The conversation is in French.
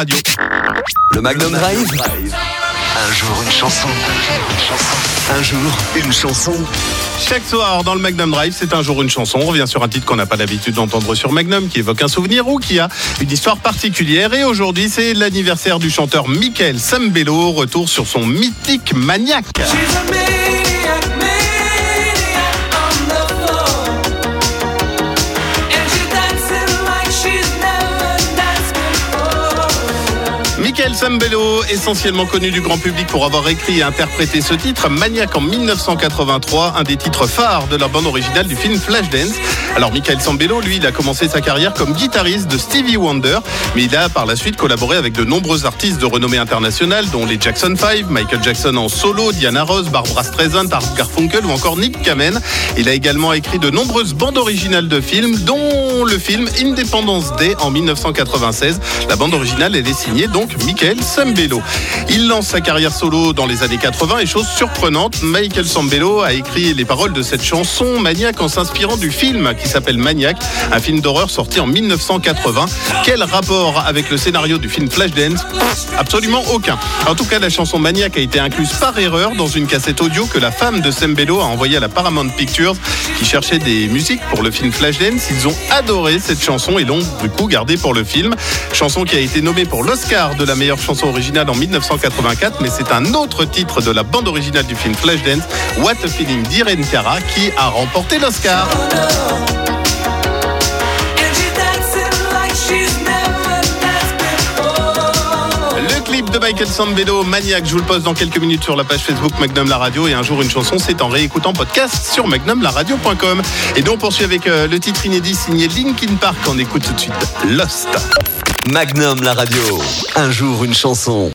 Radio. Le Magnum Drive. Un jour une chanson. Un jour une chanson. Chaque soir dans le Magnum Drive, c'est un jour une chanson. On revient sur un titre qu'on n'a pas l'habitude d'entendre sur Magnum, qui évoque un souvenir ou qui a une histoire particulière. Et aujourd'hui, c'est l'anniversaire du chanteur Michael Sambello. Retour sur son mythique Maniac. Michael Sambello, essentiellement connu du grand public pour avoir écrit et interprété ce titre, Maniac en 1983, un des titres phares de la bande originale du film Flashdance. Alors Michael Sambello, lui, il a commencé sa carrière comme guitariste de Stevie Wonder, mais il a par la suite collaboré avec de nombreux artistes de renommée internationale, dont les Jackson 5, Michael Jackson en solo, Diana Ross, Barbara Streisand, Art Garfunkel ou encore Nick Kamen. Il a également écrit de nombreuses bandes originales de films, dont le film Independence Day en 1996. La bande originale, elle est signée donc Michael Sambello. Il lance sa carrière solo dans les années 80 et chose surprenante, Michael Sambello a écrit les paroles de cette chanson Maniac en s'inspirant du film qui s'appelle Maniac, un film d'horreur sorti en 1980. Quel rapport avec le scénario du film Flashdance? Absolument aucun. En tout cas, la chanson Maniac a été incluse par erreur dans une cassette audio que la femme de Sambello a envoyée à la Paramount Pictures qui cherchait des musiques pour le film Flashdance. Ils ont adoré cette chanson et l'ont du coup gardée pour le film. Chanson qui a été nommée pour l'Oscar de la meilleure chanson originale en 1984, mais c'est un autre titre de la bande originale du film Flashdance, What a Feeling d'Irene Cara, qui a remporté l'Oscar. Michael Sambello, Maniac, je vous le poste dans quelques minutes sur la page Facebook Magnum La Radio et un jour une chanson, c'est en réécoutant podcast sur magnumlaradio.com. Et donc on poursuit avec euh, le titre inédit signé Linkin Park, on écoute tout de suite Lost. Magnum la radio. Un jour une chanson.